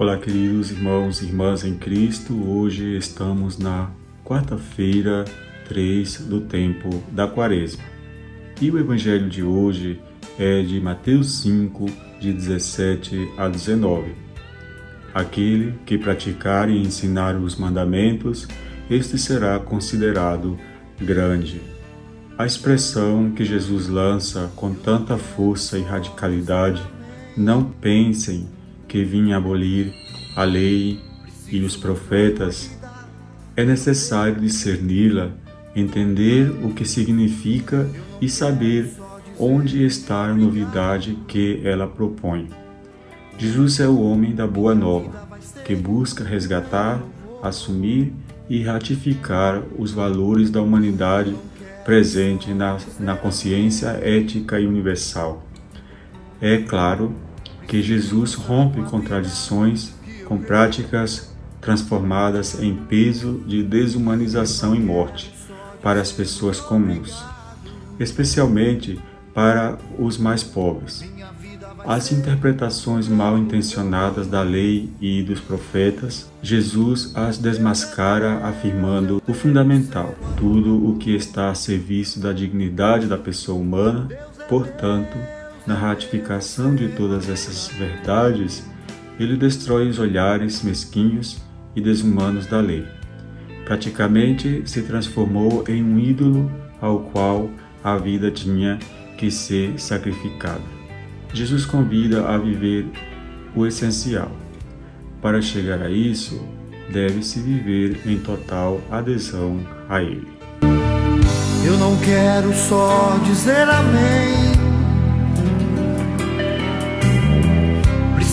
Olá, queridos irmãos e irmãs em Cristo. Hoje estamos na quarta-feira, 3 do tempo da Quaresma. E o evangelho de hoje é de Mateus 5, de 17 a 19. Aquele que praticar e ensinar os mandamentos, este será considerado grande. A expressão que Jesus lança com tanta força e radicalidade, não pensem que vinha abolir a lei e os profetas, é necessário discerni-la, entender o que significa e saber onde está a novidade que ela propõe. Jesus é o homem da boa nova, que busca resgatar, assumir e ratificar os valores da humanidade presente na, na consciência ética e universal. É claro que Jesus rompe contradições com práticas transformadas em peso de desumanização e morte para as pessoas comuns, especialmente para os mais pobres. As interpretações mal intencionadas da lei e dos profetas, Jesus as desmascara afirmando o fundamental: tudo o que está a serviço da dignidade da pessoa humana, portanto, na ratificação de todas essas verdades, ele destrói os olhares mesquinhos e desumanos da lei. Praticamente se transformou em um ídolo ao qual a vida tinha que ser sacrificada. Jesus convida a viver o essencial. Para chegar a isso, deve-se viver em total adesão a Ele. Eu não quero só dizer amém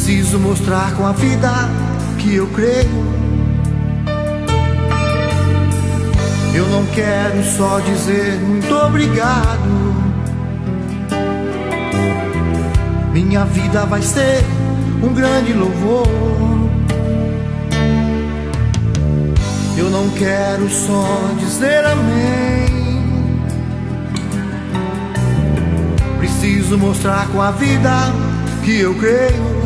Preciso mostrar com a vida que eu creio. Eu não quero só dizer muito obrigado. Minha vida vai ser um grande louvor. Eu não quero só dizer amém. Preciso mostrar com a vida que eu creio.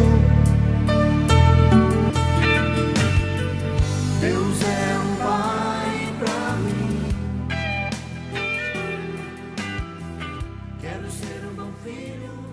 ser um bom filho.